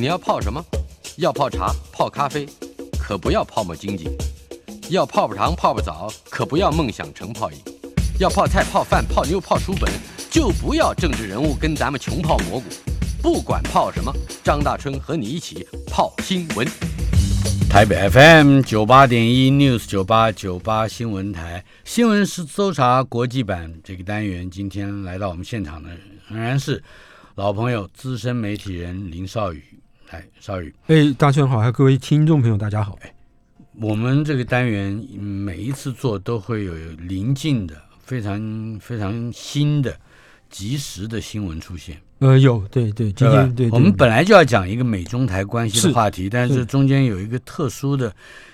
你要泡什么？要泡茶、泡咖啡，可不要泡沫经济；要泡泡糖、泡泡澡，可不要梦想成泡影；要泡菜、泡饭、泡妞、泡书本，就不要政治人物跟咱们穷泡蘑菇。不管泡什么，张大春和你一起泡新闻。台北 FM 九八点一 News 九八九八新闻台新闻是搜查国际版这个单元，今天来到我们现场的仍然是老朋友资深媒体人林少宇。来，少宇，哎，大家好，还有各位听众朋友，大家好。哎，我们这个单元每一次做都会有临近的、非常非常新的、及时的新闻出现。呃，有，对对，今天对。我们本来就要讲一个美中台关系的话题，但是中间有一个特殊的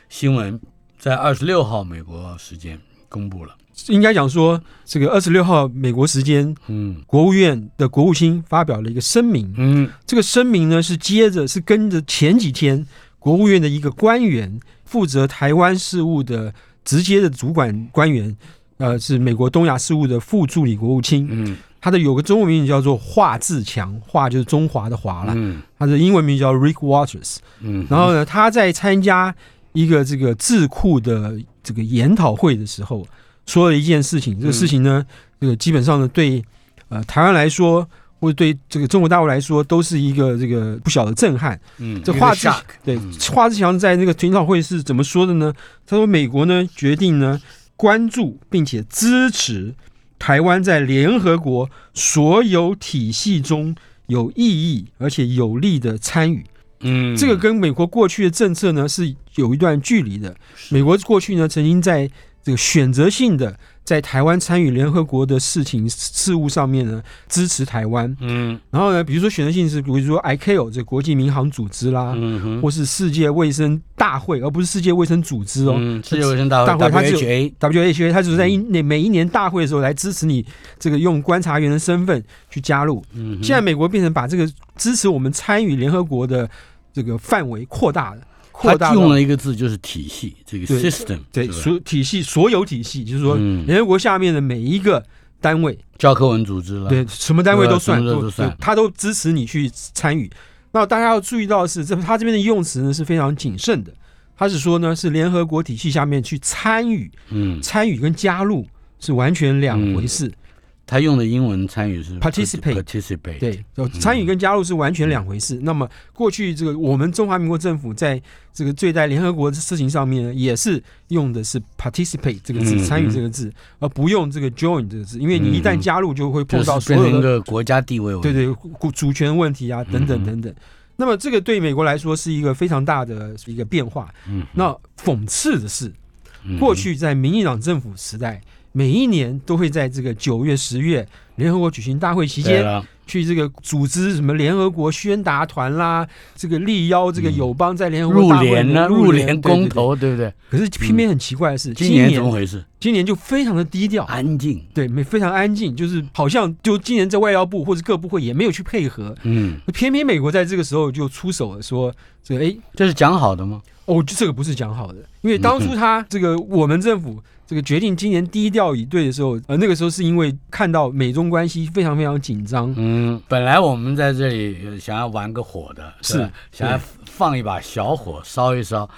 新闻，在二十六号美国时间公布了。应该讲说，这个二十六号美国时间，嗯，国务院的国务卿发表了一个声明，嗯，这个声明呢是接着是跟着前几天国务院的一个官员负责台湾事务的直接的主管官员，呃，是美国东亚事务的副助理国务卿，嗯，他的有个中文名字叫做华志强，华就是中华的华了，嗯，他的英文名叫 Rick Waters，嗯，然后呢，他在参加一个这个智库的这个研讨会的时候。说了一件事情，这个事情呢，这个基本上呢，对呃台湾来说，或者对这个中国大陆来说，都是一个这个不小的震撼。嗯，这华志对华志强在那个听讨会是怎么说的呢？他说，美国呢决定呢关注并且支持台湾在联合国所有体系中有意义而且有利的参与。嗯，这个跟美国过去的政策呢是有一段距离的。美国过去呢曾经在这个选择性的在台湾参与联合国的事情事务上面呢，支持台湾。嗯，然后呢，比如说选择性是，比如说 ICAO 这国际民航组织啦，嗯或是世界卫生大会，而不是世界卫生组织哦。嗯，世界卫生大会，它只 WHA，它只是在一年每一年大会的时候来支持你这个用观察员的身份去加入。嗯，现在美国变成把这个支持我们参与联合国的这个范围扩大了。他用了一个字，就是体系，这个 system，对，所体系所有体系，就是说联合国下面的每一个单位，教科文组织了，对，什么单位都算，都算，他都支持你去参与。那大家要注意到的是，这他这边的用词呢是非常谨慎的，他是说呢是联合国体系下面去参与，嗯，参与跟加入是完全两回事。他用的英文参与是 participate，participate，对，参与跟加入是完全两回事。那么过去这个我们中华民国政府在这个对待联合国的事情上面呢，也是用的是 participate 这个字，参与这个字，而不用这个 join 这个字，因为你一旦加入就会碰到所有的国家地位，对对，主权问题啊等等等等。那么这个对美国来说是一个非常大的一个变化。嗯，那讽刺的是，过去在民进党政府时代。每一年都会在这个九月、十月联合国举行大会期间，去这个组织什么联合国宣达团啦，这个力邀这个友邦在联合国入联呢，入联公投，对不对？可是偏偏很奇怪的是，今年怎么回事？今年就非常的低调、安静，对，没非常安静，就是好像就今年在外交部或者各部会也没有去配合，嗯，偏偏美国在这个时候就出手了，说这个哎，这是讲好的吗？哦，这个不是讲好的，因为当初他这个我们政府。这个决定今年低调以对的时候，呃，那个时候是因为看到美中关系非常非常紧张。嗯，本来我们在这里想要玩个火的，是想要放一把小火烧一烧，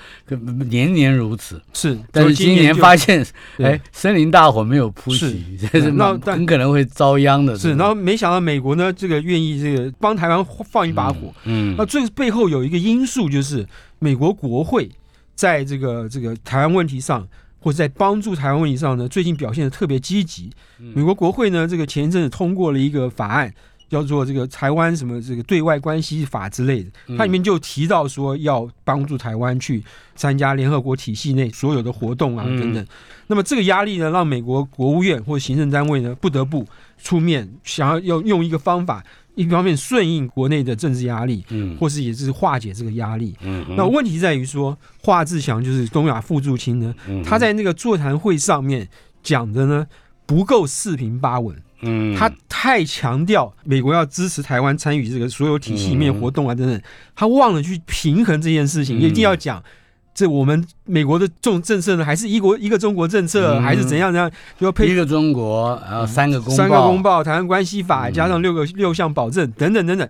年年如此。是，但是今年发现，哎，森林大火没有扑熄，这是那很可能会遭殃的。是，然后没想到美国呢，这个愿意这个帮台湾放一把火。嗯，那最背后有一个因素就是美国国会在这个这个台湾问题上。或者在帮助台湾问题上呢，最近表现的特别积极。美国国会呢，这个前一阵子通过了一个法案，叫做这个台湾什么这个对外关系法之类的，它里面就提到说要帮助台湾去参加联合国体系内所有的活动啊等等。那么这个压力呢，让美国国务院或者行政单位呢不得不出面，想要要用一个方法。一方面顺应国内的政治压力，嗯，或是也是化解这个压力，嗯，那问题在于说，华志强就是东亚副驻青呢，他在那个座谈会上面讲的呢不够四平八稳，嗯，他太强调美国要支持台湾参与这个所有体系面活动啊等等，他忘了去平衡这件事情，一定要讲。这我们美国的这种政策呢，还是一国一个中国政策，还是怎样怎样？就要配一个中国，然后三个公报三个公报，台湾关系法加上六个六项保证等等等等。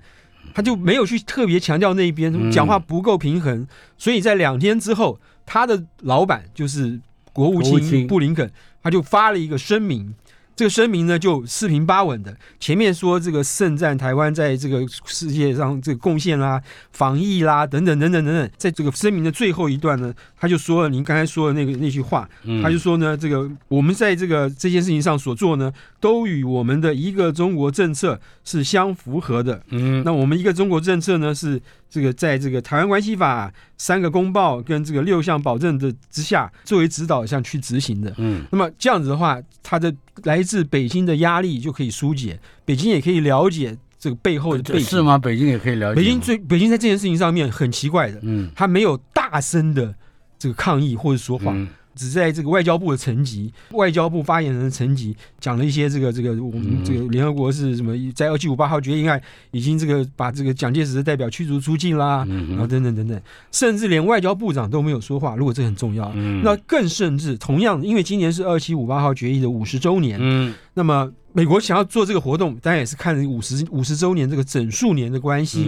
他就没有去特别强调那一边，讲话不够平衡，所以在两天之后，他的老板就是国务卿布林肯，他就发了一个声明。这个声明呢，就四平八稳的。前面说这个盛赞台湾在这个世界上这个贡献啦、防疫啦等等等等等等，在这个声明的最后一段呢，他就说了您刚才说的那个那句话，他就说呢，这个我们在这个这件事情上所做呢，都与我们的一个中国政策是相符合的。嗯，那我们一个中国政策呢是。这个在这个台湾关系法三个公报跟这个六项保证的之下作为指导项去执行的，嗯，那么这样子的话，他的来自北京的压力就可以疏解，北京也可以了解这个背后的背景是吗？北京也可以了解。北京最北京在这件事情上面很奇怪的，嗯，他没有大声的这个抗议或者说话。只在这个外交部的层级，外交部发言人的层级讲了一些这个这个我们这个联合国是什么，在二七五八号决议案已经这个把这个蒋介石的代表驱逐出境啦，然后等等等等，甚至连外交部长都没有说话。如果这很重要，那更甚至同样，因为今年是二七五八号决议的五十周年，嗯，那么美国想要做这个活动，当然也是看五十五十周年这个整数年的关系。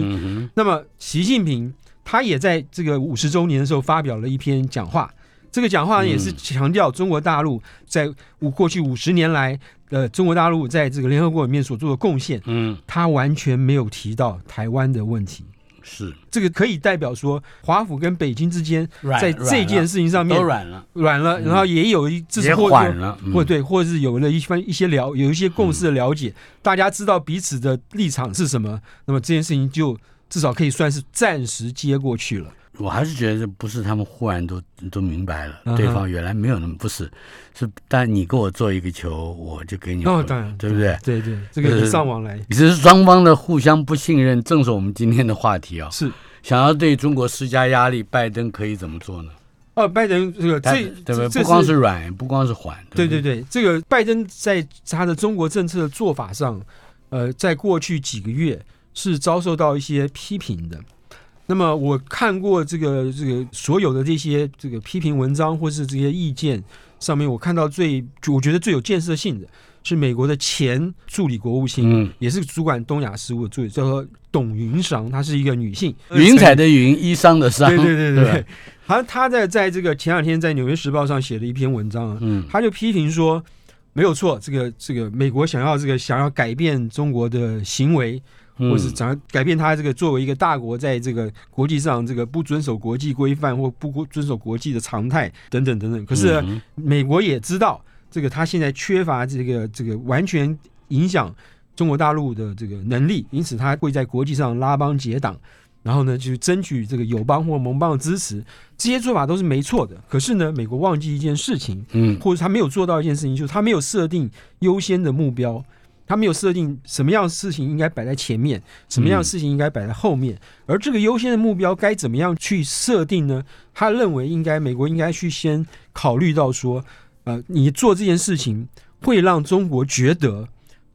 那么习近平他也在这个五十周年的时候发表了一篇讲话。这个讲话也是强调中国大陆在五过去五十年来，呃，中国大陆在这个联合国里面所做的贡献。嗯，他完全没有提到台湾的问题。是这个可以代表说，华府跟北京之间在这件事情上面都软了，软了，然后也有一至少缓了，或对，或者是有了一番一些了，有一些共识的了解，大家知道彼此的立场是什么，那么这件事情就至少可以算是暂时接过去了。我还是觉得不是他们忽然都都明白了，对方原来没有那么不是，是但你给我做一个球，我就给你哦，当然对不对？对对，这个上往来，这是双方的互相不信任，正是我们今天的话题啊。是想要对中国施加压力，拜登可以怎么做呢？哦，拜登这个这对不对？不光是软，不光是缓，对对对，这个拜登在他的中国政策的做法上，呃，在过去几个月是遭受到一些批评的。那么我看过这个这个所有的这些这个批评文章或是这些意见上面，我看到最我觉得最有建设性的是美国的前助理国务卿，嗯。也是主管东亚事务的助理，叫做董云裳，她是一个女性，云彩的云，衣裳的裳，对对对对。好像她在在这个前两天在《纽约时报》上写了一篇文章，嗯，她就批评说没有错，这个这个美国想要这个想要改变中国的行为。或是想要改变他这个作为一个大国，在这个国际上这个不遵守国际规范或不遵守国际的常态等等等等。可是美国也知道这个他现在缺乏这个这个完全影响中国大陆的这个能力，因此他会在国际上拉帮结党，然后呢去争取这个友邦或盟邦的支持。这些做法都是没错的。可是呢，美国忘记一件事情，嗯，或者他没有做到一件事情，就是他没有设定优先的目标。他没有设定什么样的事情应该摆在前面，什么样的事情应该摆在后面，而这个优先的目标该怎么样去设定呢？他认为应该美国应该去先考虑到说，呃，你做这件事情会让中国觉得，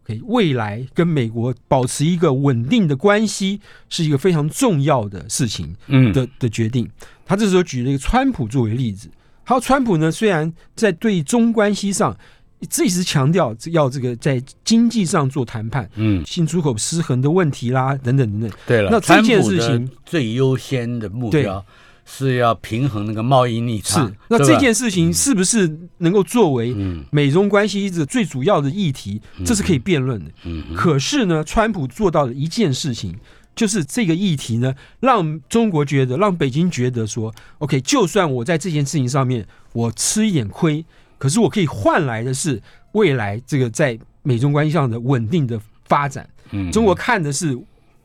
可以未来跟美国保持一个稳定的关系是一个非常重要的事情，嗯的的决定。他这时候举了一个川普作为例子，他说川普呢虽然在对中关系上。一直强调要这个在经济上做谈判，嗯，新出口失衡的问题啦，等等等等。对了，那这件事情最优先的目标是要平衡那个贸易逆差。是，那这件事情是不是能够作为美中关系的最主要的议题？这是可以辩论的。嗯，可是呢，川普做到的一件事情，就是这个议题呢，让中国觉得，让北京觉得说，OK，就算我在这件事情上面我吃一点亏。可是我可以换来的是未来这个在美中关系上的稳定的发展。嗯，中国看的是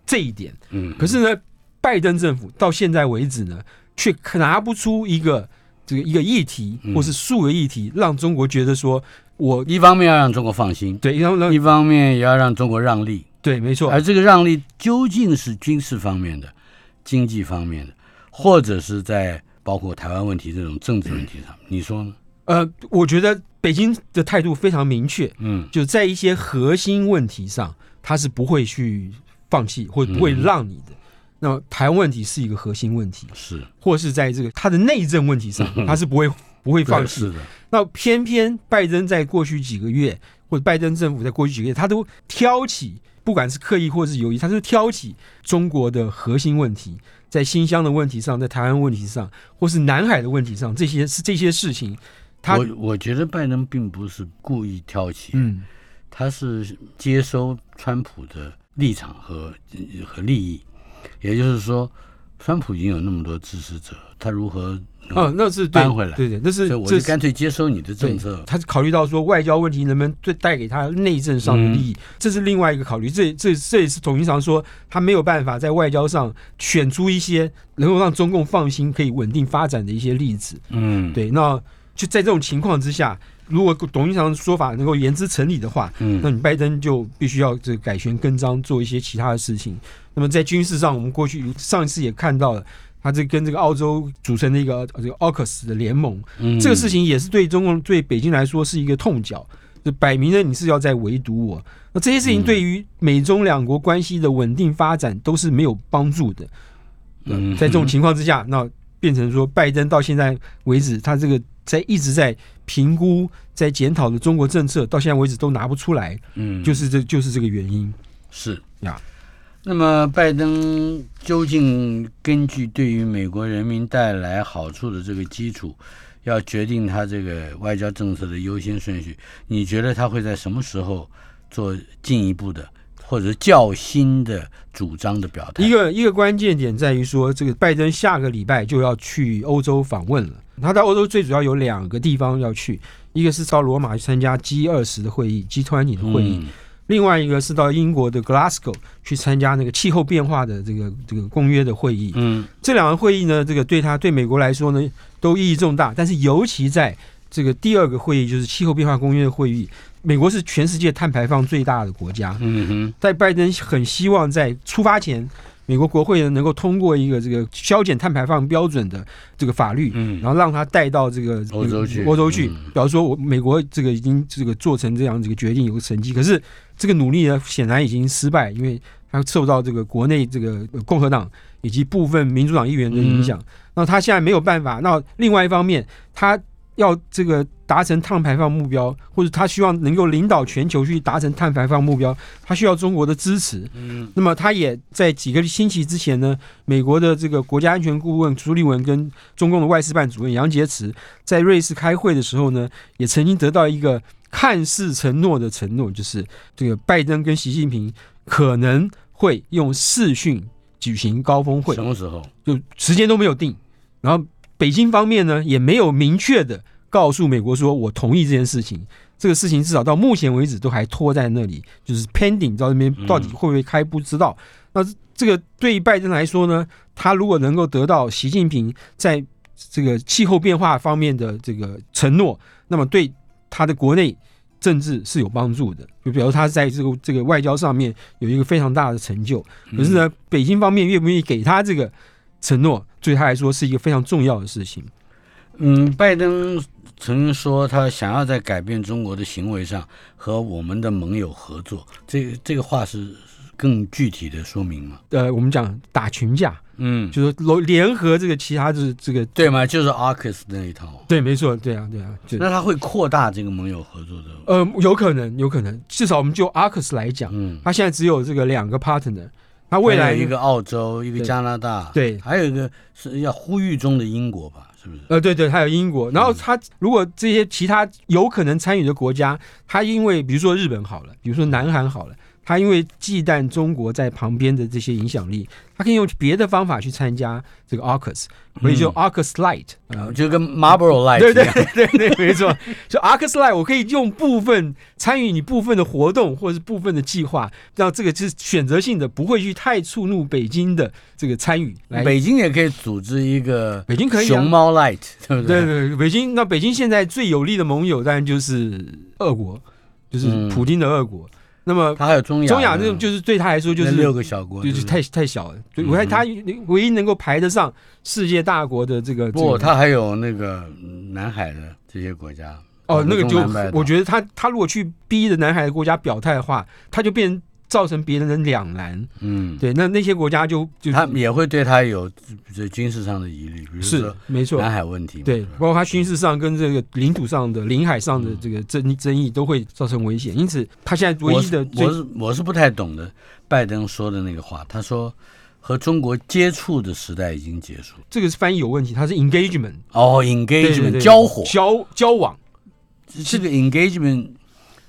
这一点。嗯，可是呢，拜登政府到现在为止呢，却拿不出一个这个一个议题或是数个议题，让中国觉得说，我一方面要让中国放心，对，一方面也要让中国让利。对，没错。而这个让利究竟是军事方面的、经济方面的，或者是在包括台湾问题这种政治问题上，你说呢？呃，我觉得北京的态度非常明确，嗯，就在一些核心问题上，他是不会去放弃或不会让你的。那么台湾问题是一个核心问题，是，或是在这个他的内政问题上，他是不会不会放弃的。那偏偏拜登在过去几个月，或者拜登政府在过去几个月，他都挑起。不管是刻意或是有意，他是挑起中国的核心问题，在新疆的问题上，在台湾问题上，或是南海的问题上，这些是这些事情。他我我觉得拜登并不是故意挑起，嗯，他是接收川普的立场和和利益，也就是说，川普已经有那么多支持者，他如何？哦，那是搬回来，对对，那是我就干脆接收你的政策。他是考虑到说外交问题能不能对带给他内政上的利益，这是另外一个考虑。这这这也是董事长说他没有办法在外交上选出一些能够让中共放心、可以稳定发展的一些例子。嗯，对。那就在这种情况之下，如果董事长的说法能够言之成理的话，嗯，那你拜登就必须要这个改弦更张，做一些其他的事情。那么在军事上，我们过去上一次也看到了。他这跟这个澳洲组成的一个这个奥克斯的联盟，这个事情也是对中共对北京来说是一个痛脚，就摆明了你是要在围堵我。那这些事情对于美中两国关系的稳定发展都是没有帮助的。嗯，在这种情况之下，那变成说拜登到现在为止，他这个在一直在评估、在检讨的中国政策，到现在为止都拿不出来。嗯，就是这就是这个原因。是呀。那么，拜登究竟根据对于美国人民带来好处的这个基础，要决定他这个外交政策的优先顺序？你觉得他会在什么时候做进一步的或者较新的主张的表态？一个一个关键点在于说，这个拜登下个礼拜就要去欧洲访问了。他在欧洲最主要有两个地方要去，一个是到罗马去参加 G 二十的会议，G 团体的会议。另外一个是到英国的 Glasgow 去参加那个气候变化的这个这个公约的会议。嗯，这两个会议呢，这个对他对美国来说呢，都意义重大。但是尤其在这个第二个会议，就是气候变化公约的会议，美国是全世界碳排放最大的国家。嗯哼，在拜登很希望在出发前。美国国会呢能够通过一个这个削减碳排放标准的这个法律，嗯，然后让他带到这个欧洲去，欧洲去，表示说我美国这个已经这个做成这样这个决定有个成绩，可是这个努力呢显然已经失败，因为他受到这个国内这个共和党以及部分民主党议员的影响，那他现在没有办法。那另外一方面，他。要这个达成碳排放目标，或者他希望能够领导全球去达成碳排放目标，他需要中国的支持。嗯，那么他也在几个星期之前呢，美国的这个国家安全顾问朱立文跟中共的外事办主任杨洁篪在瑞士开会的时候呢，也曾经得到一个看似承诺的承诺，就是这个拜登跟习近平可能会用视讯举行高峰会。什么时候？就时间都没有定，然后。北京方面呢也没有明确的告诉美国说，我同意这件事情。这个事情至少到目前为止都还拖在那里，就是 pending，到那边到底会不会开不知道。那这个对于拜登来说呢，他如果能够得到习近平在这个气候变化方面的这个承诺，那么对他的国内政治是有帮助的。就比如他在这个这个外交上面有一个非常大的成就。可是呢，北京方面愿不愿意给他这个？承诺对他来说是一个非常重要的事情。嗯，拜登曾经说他想要在改变中国的行为上和我们的盟友合作，这这个话是更具体的说明吗？呃，我们讲打群架，嗯，就是联联合这个其他的这个对吗？就是 AUKUS 那一套，对，没错，对啊，对啊。那他会扩大这个盟友合作的？呃，有可能，有可能。至少我们就 AUKUS 来讲，嗯，他现在只有这个两个 partner。他未来一个澳洲，一个加拿大，对，还有一个是要呼吁中的英国吧？是不是？呃，对对，还有英国。然后他如果这些其他有可能参与的国家，他因为比如说日本好了，比如说南韩好了。他因为忌惮中国在旁边的这些影响力，他可以用别的方法去参加这个 AUKUS，所以就 AUKUS Light，啊，就跟 Marlboro Light 对对对对，没错，就 AUKUS Light，我可以用部分参与你部分的活动或者是部分的计划，让这个是选择性的，不会去太触怒北京的这个参与。北京也可以组织一个北京可以熊猫 Light，对不对？对对，北京那北京现在最有力的盟友当然就是俄国，就是普京的俄国。那么他还有中亚，中亚这种就是对他来说就是六个小国，就是太太小了。我看他唯一能够排得上世界大国的这个，不，他还有那个南海的这些国家。哦，那个就我觉得他他如果去逼着南海的国家表态的话，他就变造成别人的两难。嗯，对，那那些国家就就他也会对他有这军事上的疑虑，比如说没错，南海问题，对，包括他军事上跟这个领土上的领海上的这个争争议都会造成危险。因此，他现在唯一的我是我是不太懂的，拜登说的那个话，他说和中国接触的时代已经结束，这个是翻译有问题，他是 engagement 哦，engagement 交火。交交往，这个 engagement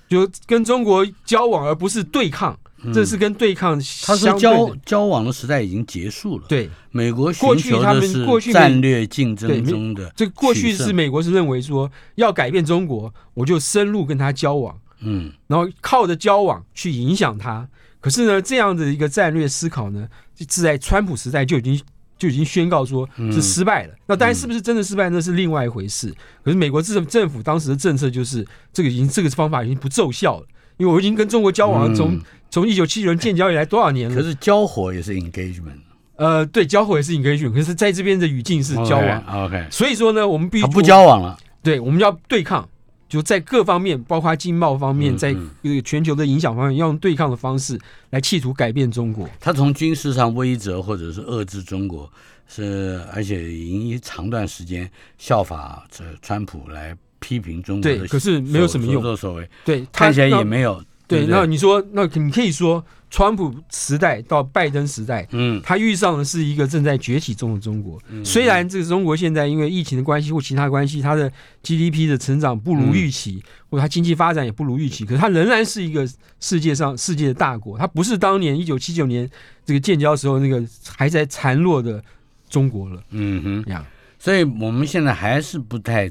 就跟中国交往，而不是对抗。这是跟对抗，他说交交往的时代已经结束了。对，美国寻求的是战略竞争中的。这过去是美国是认为说要改变中国，我就深入跟他交往，嗯，然后靠着交往去影响他。可是呢，这样的一个战略思考呢，是在川普时代就已经就已经宣告说是失败了。那当然是不是真的失败，那是另外一回事。可是美国政政府当时的政策就是这个已经这个方法已经不奏效了，因为我已经跟中国交往了，从从一九七九年建交以来多少年了？可是交火也是 engagement。呃，对，交火也是 engagement。可是在这边的语境是交往。OK。所以说呢，我们必须不交往了。对，我们要对抗，就在各方面，包括经贸方面，在这个全球的影响方面，要用对抗的方式来企图改变中国。他从军事上威责或者是遏制中国，是而且已经长段时间效法这川普来批评中国的，可是没有什么用，所作所为。对，看起来也没有。对，那你说，那你可以说，川普时代到拜登时代，嗯，他遇上的是一个正在崛起中的中国。虽然这个中国现在因为疫情的关系或其他关系，它的 GDP 的成长不如预期，或者它经济发展也不如预期，可是它仍然是一个世界上世界的大国。它不是当年一九七九年这个建交时候那个还在孱弱的中国了。嗯哼，这样，所以我们现在还是不太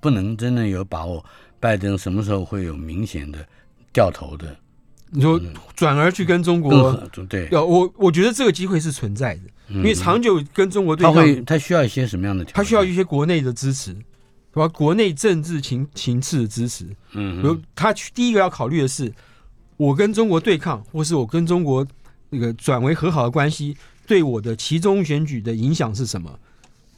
不能真正有把握，拜登什么时候会有明显的。掉头的，你说转而去跟中国对，要我我觉得这个机会是存在的，因为长久跟中国对抗，他需要一些什么样的？他需要一些国内的支持，对吧？国内政治情情势的支持。嗯，比如他第一个要考虑的是，我跟中国对抗，或是我跟中国那个转为和好的关系，对我的其中选举的影响是什么？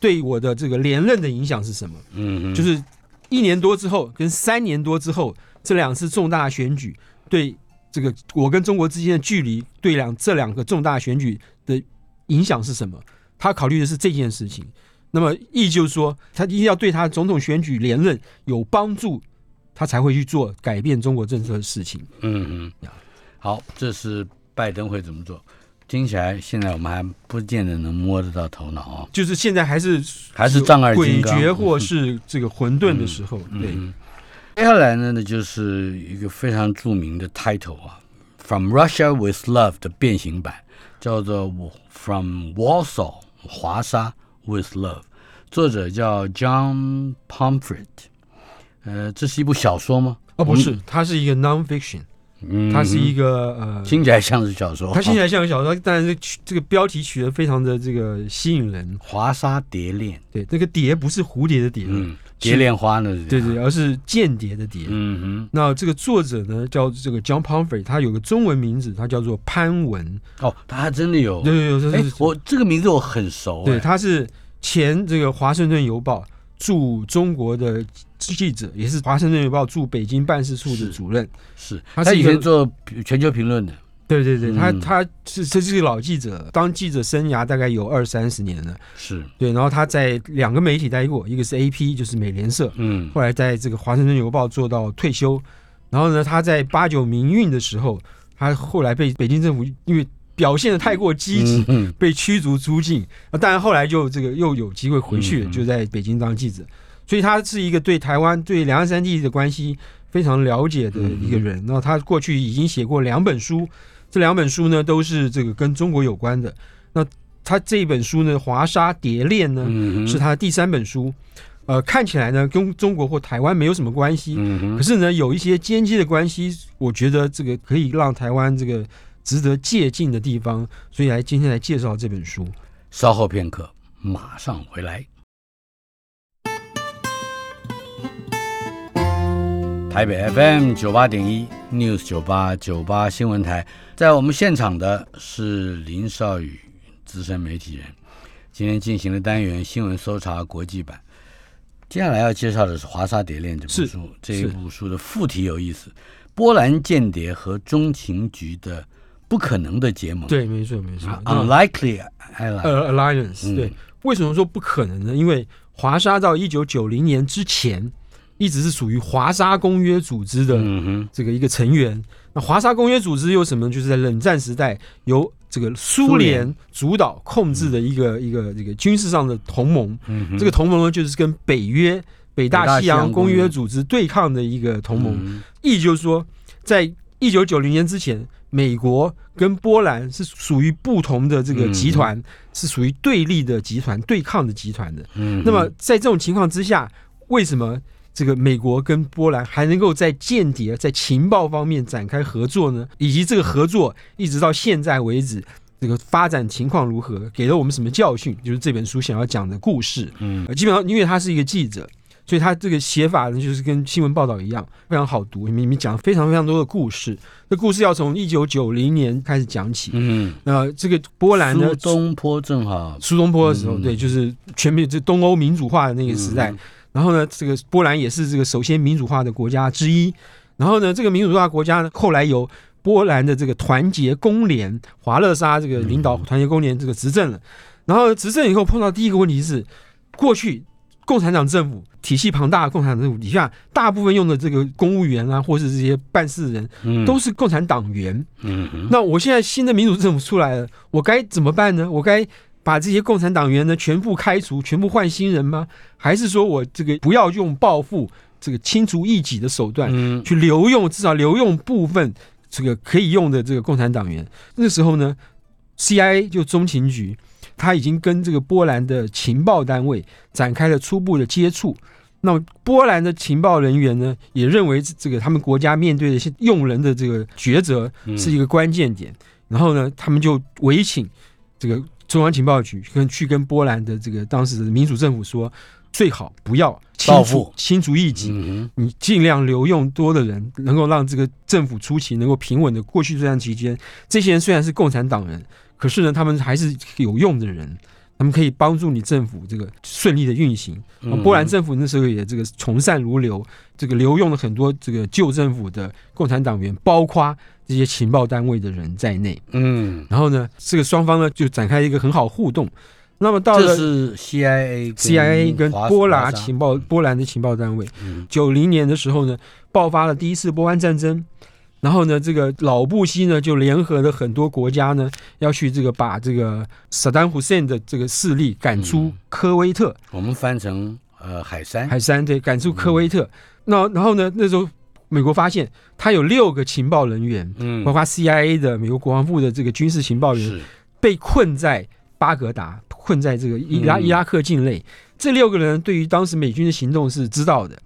对我的这个连任的影响是什么？嗯，就是一年多之后跟三年多之后。这两次重大选举对这个我跟中国之间的距离，对两这两个重大选举的影响是什么？他考虑的是这件事情。那么意就是说，他一定要对他总统选举连任有帮助，他才会去做改变中国政策的事情。嗯嗯，好，这是拜登会怎么做？听起来现在我们还不见得能摸得到头脑啊。就是现在还是还是丈二金刚，诡谲或是这个混沌的时候，对。接下来呢，那就是一个非常著名的 title 啊，《From Russia with Love》的变形版，叫做《From Warsaw》华沙 with Love，作者叫 John Pomfret。呃，这是一部小说吗？哦，不是，它是一个 nonfiction。嗯，它是一个呃，听起来像是小说。它听起来像个小说，但是这个标题取得非常的这个吸引人，《华沙蝶恋》。对，那个蝶不是蝴蝶的蝶，嗯，蝶恋花呢？对对，而是间谍的谍。嗯哼。那这个作者呢，叫这个 John Pomfrey，他有个中文名字，他叫做潘文。哦，他还真的有。对对对，哎，我这个名字我很熟。对，他是前这个《华盛顿邮报》驻中国的。记者也是《华盛顿邮报》驻北京办事处的主任，是他以前做全球评论的。对对对，他他是这是个老记者，当记者生涯大概有二三十年了。是对，然后他在两个媒体待过，一个是 AP，就是美联社，嗯，后来在这个《华盛顿邮报》做到退休。然后呢，他在八九民运的时候，他后来被北京政府因为表现的太过积极，被驱逐出境。那当然后来就这个又有机会回去，就在北京当记者。所以他是一个对台湾、对两岸三地的关系非常了解的一个人。然后他过去已经写过两本书，这两本书呢都是这个跟中国有关的。那他这一本书呢，《华沙蝶恋》呢，是他的第三本书。呃，看起来呢跟中国或台湾没有什么关系，可是呢有一些间接的关系。我觉得这个可以让台湾这个值得借鉴的地方，所以来今天来介绍这本书。稍后片刻，马上回来。台北 FM 九八点一 News 九八九八新闻台，在我们现场的是林少宇，资深媒体人。今天进行了单元新闻搜查国际版。接下来要介绍的是《华沙蝶恋》这本书。这一部书的副题有意思：波兰间谍和中情局的不可能的结盟。对，没错，没错，unlikely alliance。对，为什么说不可能呢？因为华沙到一九九零年之前，一直是属于华沙公约组织的这个一个成员。那华沙公约组织有什么？就是在冷战时代由这个苏联主导控制的一个一个这个军事上的同盟。这个同盟呢，就是跟北约。北大西洋公约组织对抗的一个同盟，意思就是说，在一九九零年之前，美国跟波兰是属于不同的这个集团，是属于对立的集团、对抗的集团的。嗯，那么在这种情况之下，为什么这个美国跟波兰还能够在间谍、在情报方面展开合作呢？以及这个合作一直到现在为止，这个发展情况如何，给了我们什么教训？就是这本书想要讲的故事。嗯，基本上因为他是一个记者。所以他这个写法呢，就是跟新闻报道一样，非常好读。里面讲了非常非常多的故事。这故事要从一九九零年开始讲起。嗯，那这个波兰呢苏东坡正好苏东坡的时候，对，就是全面这东欧民主化的那个时代。然后呢，这个波兰也是这个首先民主化的国家之一。然后呢，这个民主化国家呢，后来由波兰的这个团结工联华勒沙这个领导团结工联这个执政了。然后执政以后碰到第一个问题是，过去。共产党政府体系庞大的共产党政府底下，大部分用的这个公务员啊，或是这些办事人，都是共产党员。嗯，那我现在新的民主政府出来了，我该怎么办呢？我该把这些共产党员呢全部开除，全部换新人吗？还是说我这个不要用报复这个清除异己的手段，去留用至少留用部分这个可以用的这个共产党员？那时候呢，CIA 就中情局。他已经跟这个波兰的情报单位展开了初步的接触。那么波兰的情报人员呢，也认为这个他们国家面对的一些用人的这个抉择是一个关键点。然后呢，他们就委请这个中央情报局跟去跟波兰的这个当时的民主政府说，最好不要清除清除异己，你尽量留用多的人，能够让这个政府初期能够平稳的过去这段期间。这些人虽然是共产党人。可是呢，他们还是有用的人，他们可以帮助你政府这个顺利的运行。波兰政府那时候也这个从善如流，这个留用了很多这个旧政府的共产党员，包括这些情报单位的人在内。嗯，然后呢，这个双方呢就展开一个很好互动。那么到了是 CIA，CIA 跟波兰情报波兰的情报单位，九零年的时候呢，爆发了第一次波湾战争。然后呢，这个老布希呢就联合了很多国家呢，要去这个把这个萨达姆胡塞的这个势力赶出科威特。我们翻成呃海山，海山对，赶出科威特。那然后呢，那时候美国发现他有六个情报人员，嗯，包括 CIA 的美国国防部的这个军事情报员，被困在巴格达，困在这个伊拉伊拉克境内。这六个人对于当时美军的行动是知道的。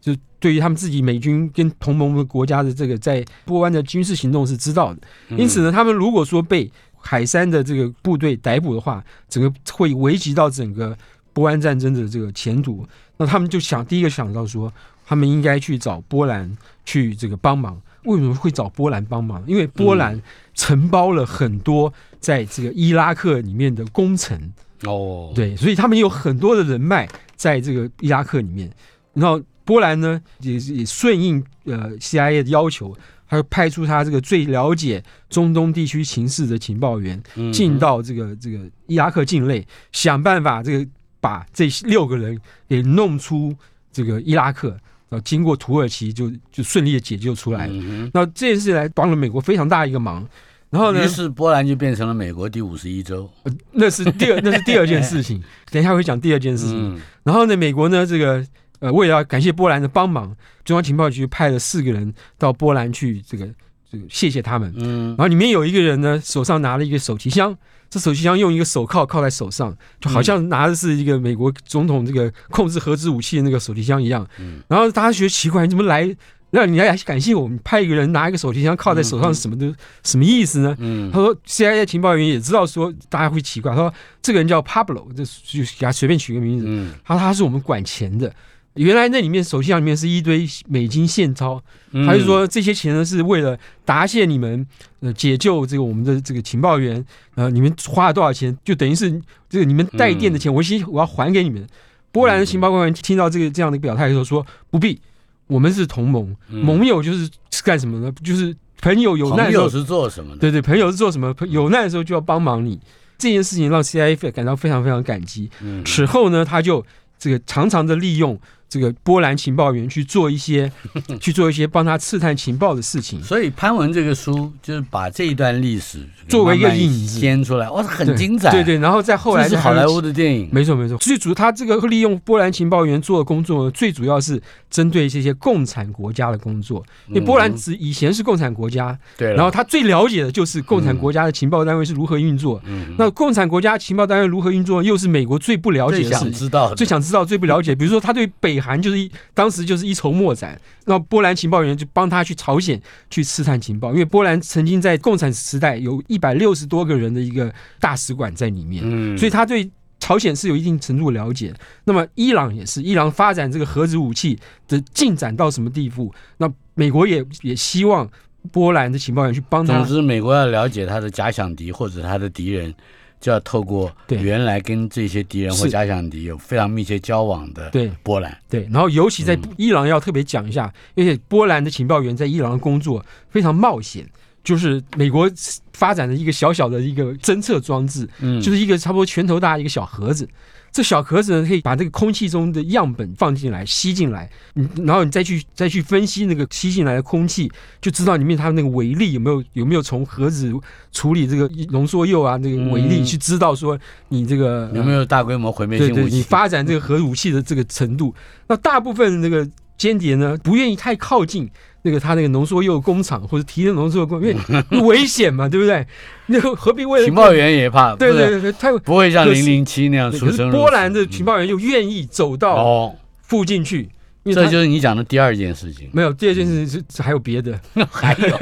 就对于他们自己美军跟同盟的国家的这个在波湾的军事行动是知道的，因此呢，他们如果说被海山的这个部队逮捕的话，整个会危及到整个波湾战争的这个前途。那他们就想第一个想到说，他们应该去找波兰去这个帮忙。为什么会找波兰帮忙？因为波兰承包了很多在这个伊拉克里面的工程哦，对，所以他们有很多的人脉在这个伊拉克里面，然后。波兰呢，也也顺应呃 CIA 的要求，他派出他这个最了解中东地区情势的情报员，进到这个这个伊拉克境内，想办法这个把这六个人给弄出这个伊拉克，然后经过土耳其就就顺利的解救出来。那这件事来帮了美国非常大一个忙。然后呢，于是波兰就变成了美国第五十一州。那是第二，那是第二件事情。等一下会讲第二件事情。然后呢，美国呢这个。呃，为了要感谢波兰的帮忙，中央情报局派了四个人到波兰去，这个这个谢谢他们。嗯，然后里面有一个人呢，手上拿了一个手提箱，这手提箱用一个手铐铐在手上，就好像拿的是一个美国总统这个控制核子武器的那个手提箱一样。嗯，然后大家觉得奇怪，你怎么来让你来感谢我们，派一个人拿一个手提箱铐在手上是什么的什么意思呢？嗯，他说 CIA 情报员也知道说大家会奇怪，他说这个人叫 Pablo，就就给他随便取个名字。嗯，他说他是我们管钱的。原来那里面手机上里面是一堆美金现钞，他就说这些钱呢是为了答谢你们，呃，解救这个我们的这个情报员，呃，你们花了多少钱，就等于是这个你们带电的钱，我先我要还给你们。波兰的情报官员听到这个这样的表态的时候说不必，我们是同盟，盟友就是是干什么呢？就是朋友有难朋友是做什么？对对，朋友是做什么？有难的时候就要帮忙你。这件事情让 CIA 感到非常非常感激。此后呢，他就这个常常的利用。这个波兰情报员去做一些，去做一些帮他刺探情报的事情。所以潘文这个书就是把这一段历史作为一个引子掀出来，哇，很精彩。对对，然后再后来是好莱坞的电影，没错没错。最主他这个利用波兰情报员做的工作，最主要是针对这些共产国家的工作。因为波兰只以前是共产国家，对，然后他最了解的就是共产国家的情报单位是如何运作。那共产国家情报单位如何运作，又是美国最不了解的事，知道最想知道、最不了解。比如说，他对北。北韩就是一当时就是一筹莫展，那波兰情报员就帮他去朝鲜去刺探情报，因为波兰曾经在共产时代有一百六十多个人的一个大使馆在里面，嗯，所以他对朝鲜是有一定程度了解。那么伊朗也是，伊朗发展这个核子武器的进展到什么地步？那美国也也希望波兰的情报员去帮他。总之，美国要了解他的假想敌或者他的敌人。就要透过原来跟这些敌人或假想敌有非常密切交往的对。波兰，对，然后尤其在伊朗要特别讲一下，因为波兰的情报员在伊朗的工作非常冒险，就是美国发展的一个小小的一个侦测装置，嗯，就是一个差不多拳头大一个小盒子。这小壳子呢，可以把这个空气中的样本放进来、吸进来，嗯，然后你再去再去分析那个吸进来的空气，就知道里面它那个微粒有没有有没有从盒子处理这个浓缩铀啊，那个微粒去知道说你这个有没有大规模毁灭性武器，你发展这个核武器的这个程度。那大部分那个间谍呢，不愿意太靠近。那个他那个浓缩铀工厂或者提炼浓缩铀工，因为 危险嘛，对不对？那个何必为了情报员也怕？对对对，他不会像零零七那样出生。波兰的情报员又愿意走到附近去，这就是你讲的第二件事情。没有，第二件事情是还有别的，还有。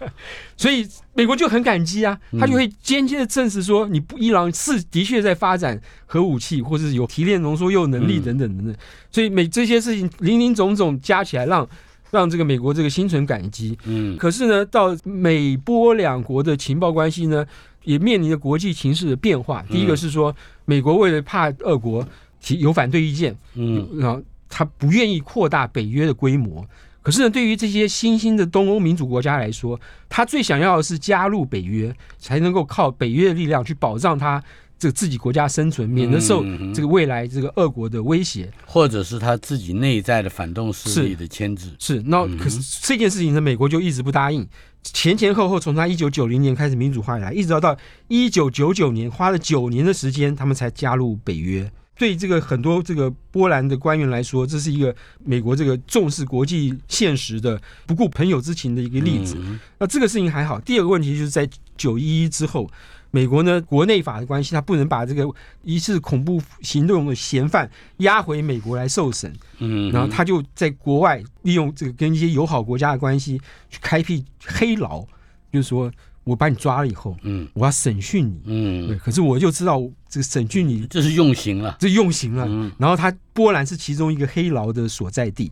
所以美国就很感激啊，他就会间接的证实说，你不伊朗是的确在发展核武器，或者是有提炼浓缩铀能力等等等等。所以每这些事情零零总总加起来，让。让这个美国这个心存感激，嗯，可是呢，到美波两国的情报关系呢，也面临着国际形势的变化。第一个是说，美国为了怕俄国提有反对意见，嗯，然后他不愿意扩大北约的规模。可是呢，对于这些新兴的东欧民主国家来说，他最想要的是加入北约，才能够靠北约的力量去保障他。这个自己国家生存，免得受这个未来这个俄国的威胁，或者是他自己内在的反动势力的牵制。是，那可是这件事情呢，美国就一直不答应。前前后后，从他一九九零年开始民主化以来，一直到到一九九九年，花了九年的时间，他们才加入北约。对这个很多这个波兰的官员来说，这是一个美国这个重视国际现实的、不顾朋友之情的一个例子。那这个事情还好。第二个问题就是在九一一之后。美国呢，国内法的关系，他不能把这个疑似恐怖行动的嫌犯押回美国来受审。嗯，然后他就在国外利用这个跟一些友好国家的关系去开辟黑牢，就是说我把你抓了以后，嗯，我要审讯你，嗯，对，可是我就知道这个审讯你，这是用刑了，这用刑了。然后他波兰是其中一个黑牢的所在地。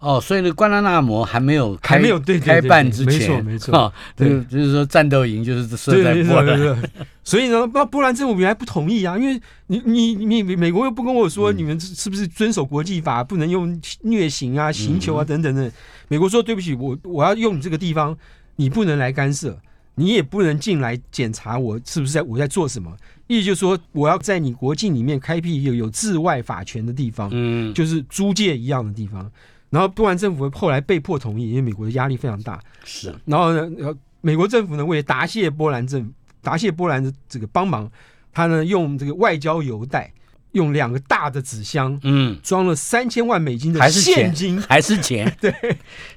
哦，所以呢，关拉纳摩还没有还没有对开办之前，没错没错，对，就是说战斗营就是设在波兰，所以呢，那波兰政府原来不同意啊，因为你你你美国又不跟我说你们是不是遵守国际法，不能用虐刑啊、刑求啊等等的，美国说对不起，我我要用你这个地方，你不能来干涉，你也不能进来检查我是不是在我在做什么，意思就是说我要在你国境里面开辟一个有治外法权的地方，嗯，就是租界一样的地方。然后波兰政府后来被迫同意，因为美国的压力非常大。是。然后呢，美国政府呢为了答谢波兰政答谢波兰的这个帮忙，他呢用这个外交邮袋，用两个大的纸箱，嗯，装了三千万美金的现金，还是钱？对，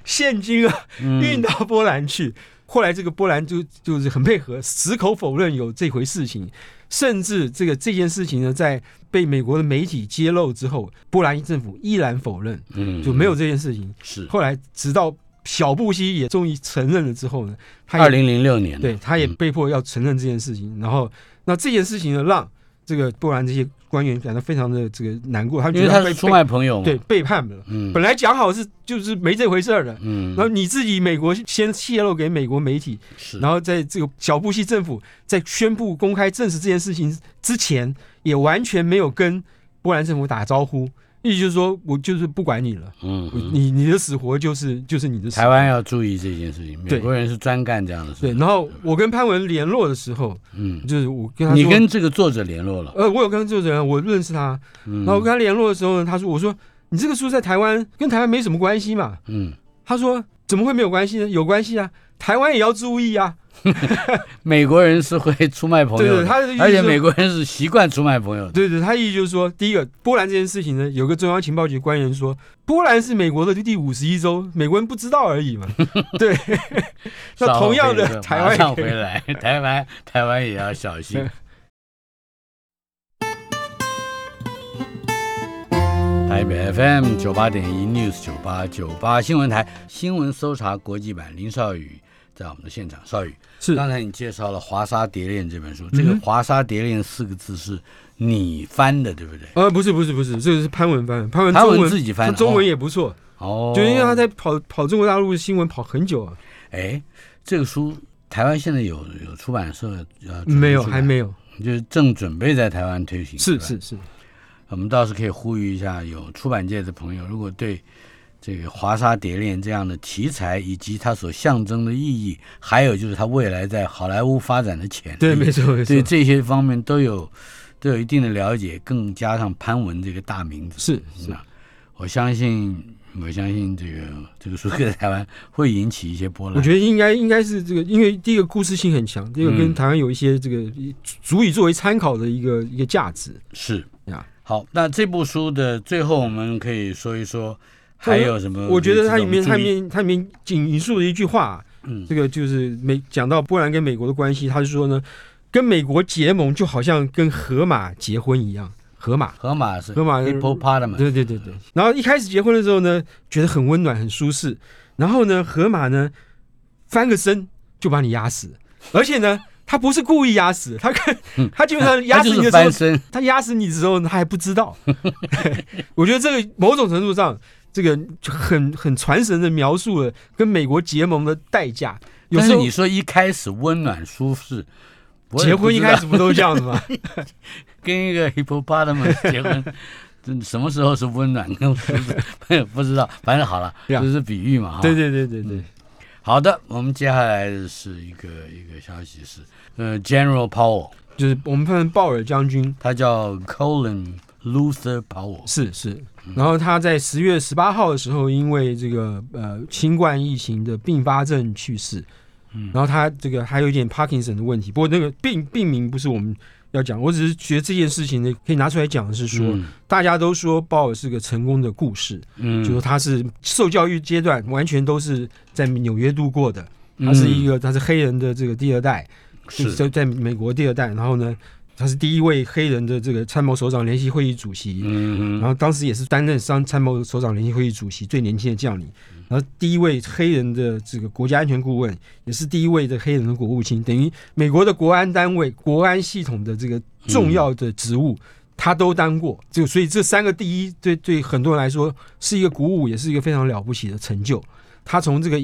现金啊，运到波兰去。后来这个波兰就就是很配合，矢口否认有这回事情。甚至这个这件事情呢，在被美国的媒体揭露之后，波兰政府依然否认，嗯，就没有这件事情。是后来直到小布希也终于承认了之后呢，他二零零六年，对，他也被迫要承认这件事情。然后，那这件事情呢，让这个波兰这些。官员感到非常的这个难过，他觉得他是出卖朋友，对背叛了。嗯，本来讲好是就是没这回事儿的。嗯，然后你自己美国先泄露给美国媒体，是，然后在这个小布希政府在宣布公开证实这件事情之前，也完全没有跟波兰政府打招呼，意思就是说我就是不管你了，嗯，你你的死活就是就是你的。台湾要注意这件事情，美国人是专干这样的事。对，然后我跟潘文联络的时候，嗯，就是我跟他，你跟这个作者联络了？呃，我有跟作者，我认识他，然后我跟他联络的时候呢，他说，我说你这个书在台湾跟台湾没什么关系嘛，嗯，他说怎么会没有关系呢？有关系啊，台湾也要注意啊。美国人是会出卖朋友，对，而且美国人是习惯出卖朋友。对对，他意思就是说，第一个波兰这件事情呢，有个中央情报局官员说，波兰是美国的第五十一州，美国人不知道而已嘛。对，那同样的，台湾回来，台湾台湾也要小心。台北 FM 九八点一 News 九八九八新闻台新闻搜查国际版林少宇。在我们的现场，邵宇是刚才你介绍了《华沙蝶恋》这本书，这个“华沙蝶恋”四个字是你翻的，对不对？呃，不是，不是，不是，这个是潘文翻，潘文潘文自己翻，中文也不错哦。就因为他在跑跑中国大陆的新闻跑很久啊。哎，这个书台湾现在有有出版社呃没有，还没有，就是正准备在台湾推行。是是是，我们倒是可以呼吁一下有出版界的朋友，如果对。这个华沙蝶恋这样的题材，以及它所象征的意义，还有就是它未来在好莱坞发展的潜力，对，没错，没错，对这些方面都有都有一定的了解，更加上潘文这个大名字，是是，我相信，我相信这个这个书在台湾会引起一些波澜。我觉得应该应该是这个，因为第一个故事性很强，第二个跟台湾有一些这个足以作为参考的一个一个价值。是呀，好，那这部书的最后，我们可以说一说。还有什么？我觉得它里面、它里面、它里面仅引述了一句话，嗯，这个就是美讲到波兰跟美国的关系，他就说呢，跟美国结盟就好像跟河马结婚一样，河马，河马是河马，hippopotamus，对对对对。然后一开始结婚的时候呢，觉得很温暖、很舒适，然后呢，河马呢翻个身就把你压死，而且呢，他不是故意压死，他看他基本上 压死你的时候，他压死你的时候他还不知道。我觉得这个某种程度上。这个很很传神的描述了跟美国结盟的代价。但是你说一开始温暖舒适，结婚一开始不都这样子吗？跟一个 hippopotamus 结婚，什么时候是温暖跟舒适？不知道，反正好了，这是比喻嘛。对对对对对。好的，我们接下来是一个一个消息是，呃，General Powell，就是我们看鲍尔将军，他叫 Colin Luther Powell，是是。然后他在十月十八号的时候，因为这个呃新冠疫情的并发症去世。嗯，然后他这个还有一点 Parkinson 的问题，不过那个病病名不是我们要讲，我只是觉得这件事情呢可以拿出来讲的是说，大家都说鲍尔是个成功的故事，嗯，就说他是受教育阶段完全都是在纽约度过的，他是一个他是黑人的这个第二代，是。在在美国第二代，然后呢。他是第一位黑人的这个参谋首长联席会议主席，嗯然后当时也是担任参参谋首长联席会议主席最年轻的将领，然后第一位黑人的这个国家安全顾问，也是第一位的黑人的国务卿，等于美国的国安单位、国安系统的这个重要的职务，他都当过。就所以这三个第一，对对很多人来说是一个鼓舞，也是一个非常了不起的成就。他从这个。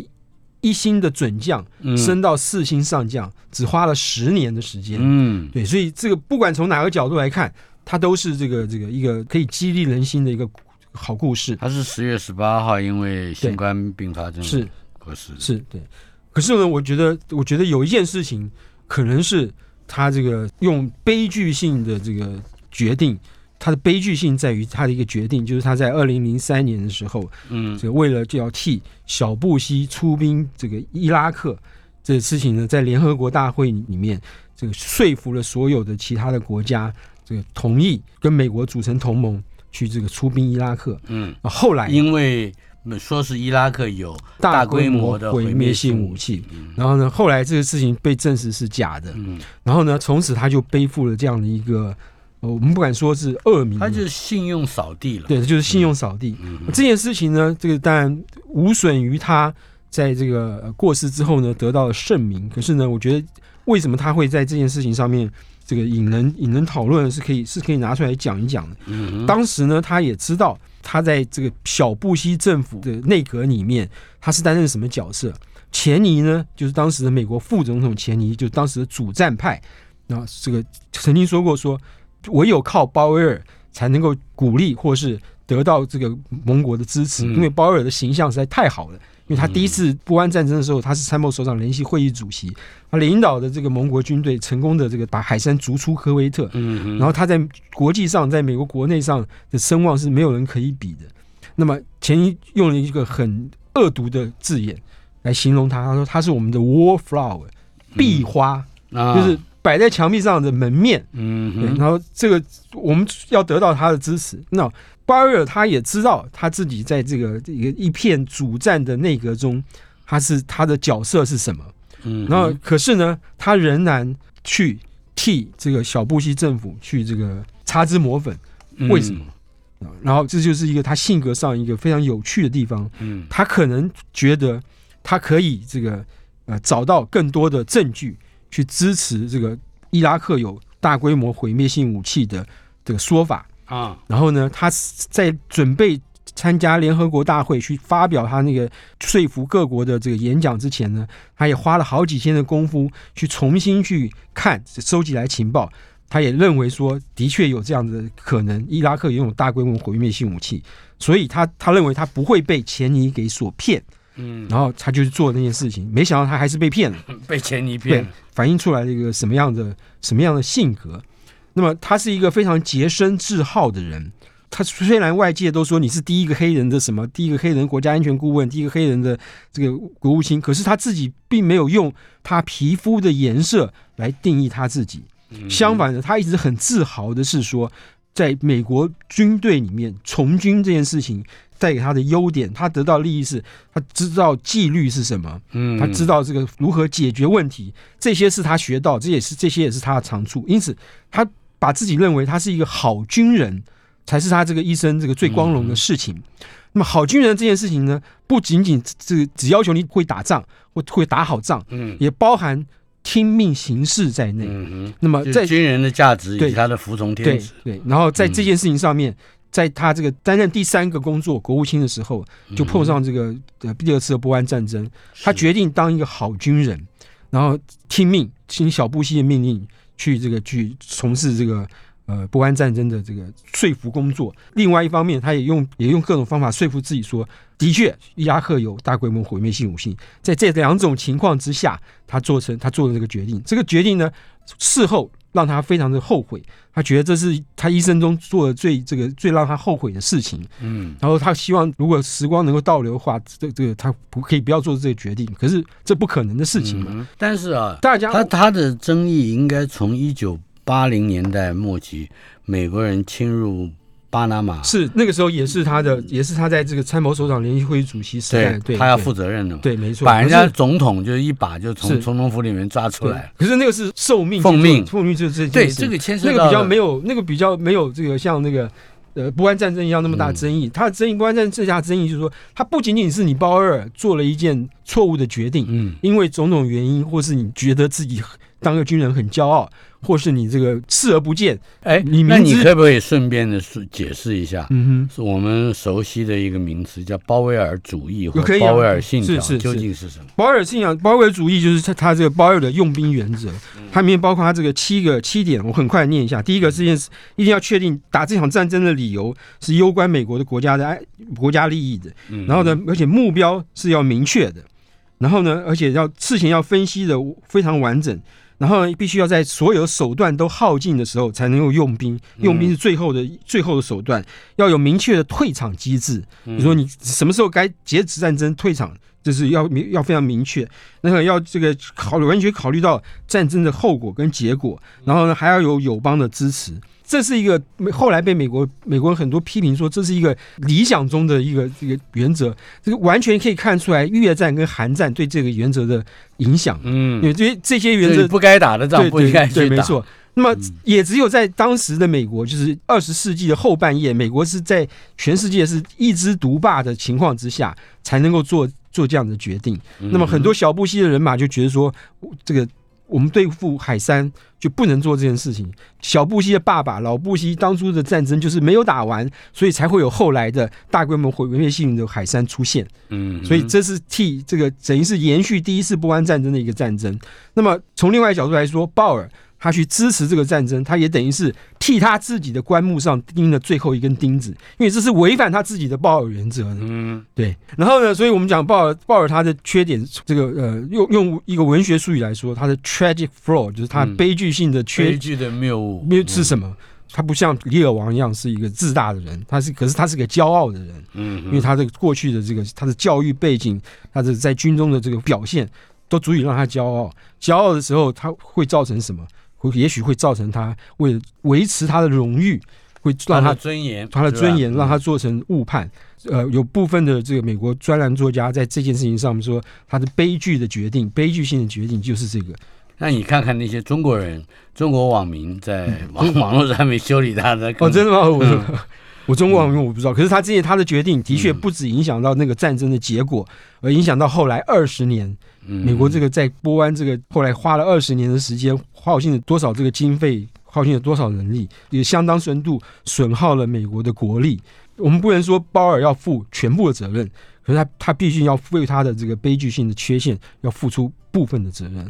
一星的准将升到四星上将，只花了十年的时间。嗯，对，所以这个不管从哪个角度来看，它都是这个这个一个可以激励人心的一个好故事。他是十月十八号因为新冠并发症是过世，是对。可是呢，我觉得我觉得有一件事情，可能是他这个用悲剧性的这个决定。他的悲剧性在于他的一个决定，就是他在二零零三年的时候，嗯，这个为了就要替小布希出兵这个伊拉克这个事情呢，在联合国大会里面，这个说服了所有的其他的国家，这个同意跟美国组成同盟去这个出兵伊拉克。嗯，后来因为说是伊拉克有大规模的毁灭性武器，然后呢，后来这个事情被证实是假的。嗯，然后呢，从此他就背负了这样的一个。我们不敢说是恶名，他就是信用扫地了。对，就是信用扫地。这件事情呢，这个当然无损于他在这个过世之后呢得到了盛名。可是呢，我觉得为什么他会在这件事情上面这个引人引人讨论，是可以是可以拿出来讲一讲的。当时呢，他也知道他在这个小布希政府的内阁里面，他是担任什么角色。钱尼呢，就是当时的美国副总统钱尼，就是当时的主战派。然后这个曾经说过说。唯有靠鲍威尔才能够鼓励或是得到这个盟国的支持，因为鲍威尔的形象实在太好了。因为他第一次波湾战争的时候，他是参谋首长联席会议主席，他领导的这个盟国军队成功的这个把海山逐出科威特，嗯，然后他在国际上，在美国国内上的声望是没有人可以比的。那么前一用了一个很恶毒的字眼来形容他，他说他是我们的 wallflower 壁花，就是摆在墙壁上的门面，嗯，然后这个我们要得到他的支持，那。巴尔他也知道他自己在这个一个一片主战的内阁中，他是他的角色是什么？嗯，然后可是呢，他仍然去替这个小布希政府去这个擦脂抹粉，为什么？然后这就是一个他性格上一个非常有趣的地方。嗯，他可能觉得他可以这个呃找到更多的证据去支持这个伊拉克有大规模毁灭性武器的这个说法。啊，然后呢，他在准备参加联合国大会去发表他那个说服各国的这个演讲之前呢，他也花了好几天的功夫去重新去看收集来情报。他也认为说，的确有这样的可能，伊拉克拥有大规模毁灭性武器，所以他他认为他不会被钱尼给所骗。嗯，然后他就去做那件事情，没想到他还是被骗了，被钱尼骗，反映出来了一个什么样的什么样的性格。那么他是一个非常洁身自好的人。他虽然外界都说你是第一个黑人的什么，第一个黑人国家安全顾问，第一个黑人的这个国务卿，可是他自己并没有用他皮肤的颜色来定义他自己。相反的，他一直很自豪的是说，在美国军队里面从军这件事情带给他的优点，他得到利益是他知道纪律是什么，嗯，他知道这个如何解决问题，这些是他学到，这也是这些也是他的长处，因此他。把自己认为他是一个好军人，才是他这个一生这个最光荣的事情。那么好军人这件事情呢，不仅仅这只要求你会打仗，或会打好仗，嗯，也包含听命行事在内。嗯那么在军人的价值以及他的服从天职，对。然后在这件事情上面，在他这个担任第三个工作国务卿的时候，就碰上这个呃第二次的波湾战争，他决定当一个好军人，然后听命听小布希的命令。去这个去从事这个呃波湾战争的这个说服工作。另外一方面，他也用也用各种方法说服自己说，的确伊拉克有大规模毁灭性武器。在这两种情况之下，他做成他做的这个决定。这个决定呢，事后让他非常的后悔。他觉得这是他一生中做的最这个最让他后悔的事情。嗯，然后他希望如果时光能够倒流的话，这这个他不可以不要做这个决定。可是这不可能的事情嘛。但是啊，大家他他的争议应该从一九八零年代末期美国人侵入。巴拿马。是那个时候也是他的，也是他在这个参谋首长联席会议主席时代，对他要负责任的，对，没错，把人家总统就一把就从总统府里面抓出来。可是那个是受命奉命，奉命就是这对这个牵涉那个比较没有那个比较没有这个像那个呃不安战争一样那么大争议。他的争议不安战争最大争议就是说，他不仅仅是你包尔做了一件错误的决定，嗯，因为种种原因，或是你觉得自己当个军人很骄傲。或是你这个视而不见，哎，你那你可不可以顺便的解释一下？嗯哼，是我们熟悉的一个名词，叫鲍威尔主义或鲍威尔信条，究竟是什么？鲍威尔信仰，鲍威尔主义就是他他这个鲍威尔的用兵原则，它里面包括他这个七个七点，我很快念一下。第一个，事件事一定要确定打这场战争的理由是攸关美国的国家的爱国家利益的，然后呢，而且目标是要明确的，然后呢，而且要事情要分析的非常完整。然后必须要在所有手段都耗尽的时候才能够用兵，用兵是最后的最后的手段，要有明确的退场机制。你说你什么时候该截止战争退场，就是要明要非常明确。那个要这个考虑完全考虑到战争的后果跟结果，然后呢还要有友邦的支持。这是一个后来被美国美国人很多批评说这是一个理想中的一个一个原则，这个完全可以看出来越战跟韩战对这个原则的影响。嗯，因为这些这些原则不该打的仗不应该对，没错。那么也只有在当时的美国，就是二十世纪的后半叶，美国是在全世界是一枝独霸的情况之下，才能够做做这样的决定。那么很多小布希的人马就觉得说这个。我们对付海山就不能做这件事情。小布希的爸爸老布希当初的战争就是没有打完，所以才会有后来的大规模毁灭性的海山出现。嗯，所以这是替这个等于是延续第一次波湾战争的一个战争。那么从另外一角度来说，鲍尔他去支持这个战争，他也等于是替他自己的棺木上钉了最后一根钉子，因为这是违反他自己的鲍尔原则的。嗯，对。然后呢，所以我们讲鲍尔，鲍尔他的缺点，这个呃，用用一个文学术语来说，他的 tragic flaw 就是他悲剧性的缺，悲剧的谬误，谬是什么？他不像列尔王一样是一个自大的人，他是，可是他是个骄傲的人。嗯，因为他的过去的这个他的教育背景，他的在军中的这个表现，都足以让他骄傲。骄傲的时候，他会造成什么？会也许会造成他为了维持他的荣誉，会让他尊严，他的尊严让他做成误判。呃，有部分的这个美国专栏作家在这件事情上面说，他的悲剧的决定，悲剧性的决定就是这个。那你看看那些中国人、中国网民在网 网络上面修理他的哦，真的吗？我 我中国网民我不知道，可是他这些他的决定的确不止影响到那个战争的结果，而影响到后来二十年。美国这个在波湾这个后来花了二十年的时间，花耗尽了多少这个经费，耗尽了多少人力，也相当深度损耗了美国的国力。我们不能说鲍尔要负全部的责任，可是他他必须要为他的这个悲剧性的缺陷要付出部分的责任。